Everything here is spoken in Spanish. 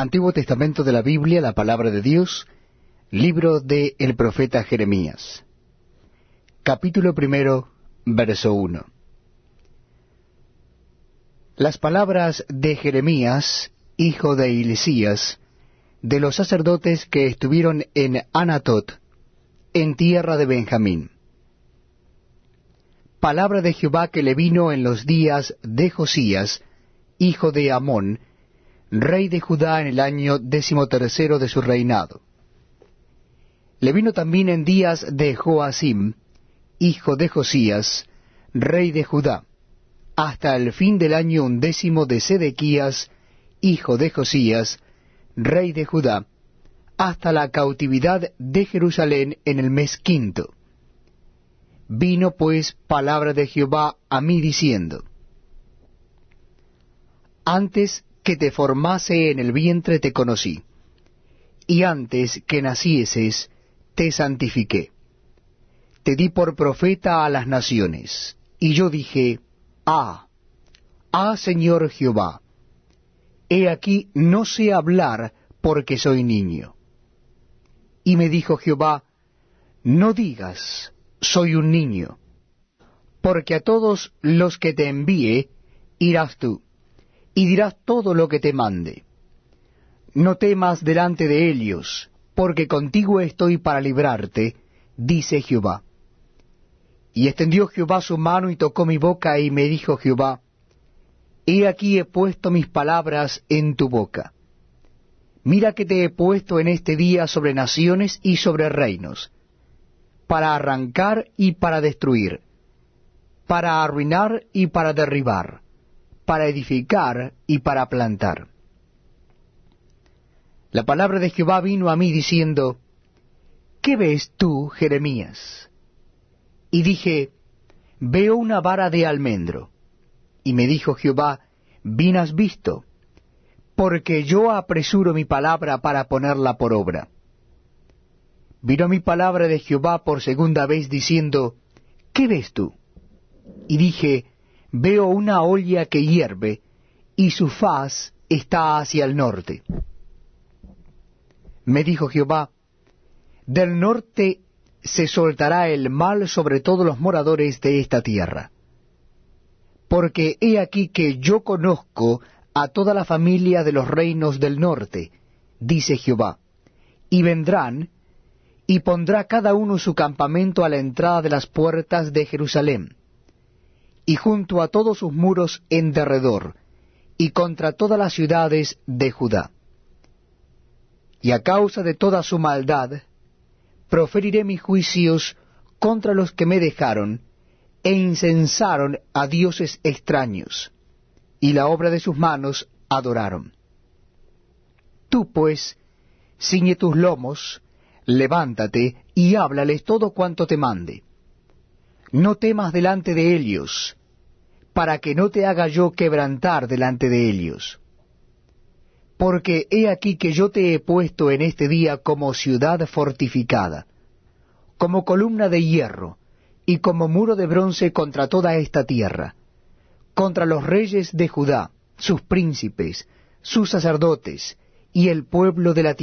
Antiguo Testamento de la Biblia, la palabra de Dios, libro de el profeta Jeremías. Capítulo primero, verso 1. Las palabras de Jeremías, hijo de Ilisías, de los sacerdotes que estuvieron en Anatot, en tierra de Benjamín. Palabra de Jehová que le vino en los días de Josías, hijo de Amón, rey de Judá en el año decimotercero de su reinado. Le vino también en días de Joacim, hijo de Josías, rey de Judá, hasta el fin del año undécimo de Sedequías, hijo de Josías, rey de Judá, hasta la cautividad de Jerusalén en el mes quinto. Vino pues palabra de Jehová a mí diciendo, Antes que te formase en el vientre te conocí, y antes que nacieses te santifiqué. Te di por profeta a las naciones, y yo dije, Ah, ah Señor Jehová, he aquí no sé hablar porque soy niño. Y me dijo Jehová, No digas, soy un niño, porque a todos los que te envíe irás tú y dirás todo lo que te mande. No temas delante de ellos, porque contigo estoy para librarte, dice Jehová. Y extendió Jehová su mano y tocó mi boca, y me dijo Jehová, He aquí he puesto mis palabras en tu boca. Mira que te he puesto en este día sobre naciones y sobre reinos, para arrancar y para destruir, para arruinar y para derribar para edificar y para plantar. La palabra de Jehová vino a mí diciendo, ¿Qué ves tú, Jeremías? Y dije, Veo una vara de almendro. Y me dijo Jehová, Bien has visto, porque yo apresuro mi palabra para ponerla por obra. Vino mi palabra de Jehová por segunda vez diciendo, ¿Qué ves tú? Y dije, veo una olla que hierve, y su faz está hacia el norte. Me dijo Jehová, del norte se soltará el mal sobre todos los moradores de esta tierra. Porque he aquí que yo conozco a toda la familia de los reinos del norte, dice Jehová, y vendrán, y pondrá cada uno su campamento a la entrada de las puertas de Jerusalén y junto a todos sus muros en derredor, y contra todas las ciudades de Judá. Y a causa de toda su maldad, proferiré mis juicios contra los que me dejaron, e incensaron a dioses extraños, y la obra de sus manos adoraron. Tú pues, ciñe tus lomos, levántate y háblales todo cuanto te mande. No temas delante de ellos, para que no te haga yo quebrantar delante de ellos. Porque he aquí que yo te he puesto en este día como ciudad fortificada, como columna de hierro, y como muro de bronce contra toda esta tierra, contra los reyes de Judá, sus príncipes, sus sacerdotes, y el pueblo de la tierra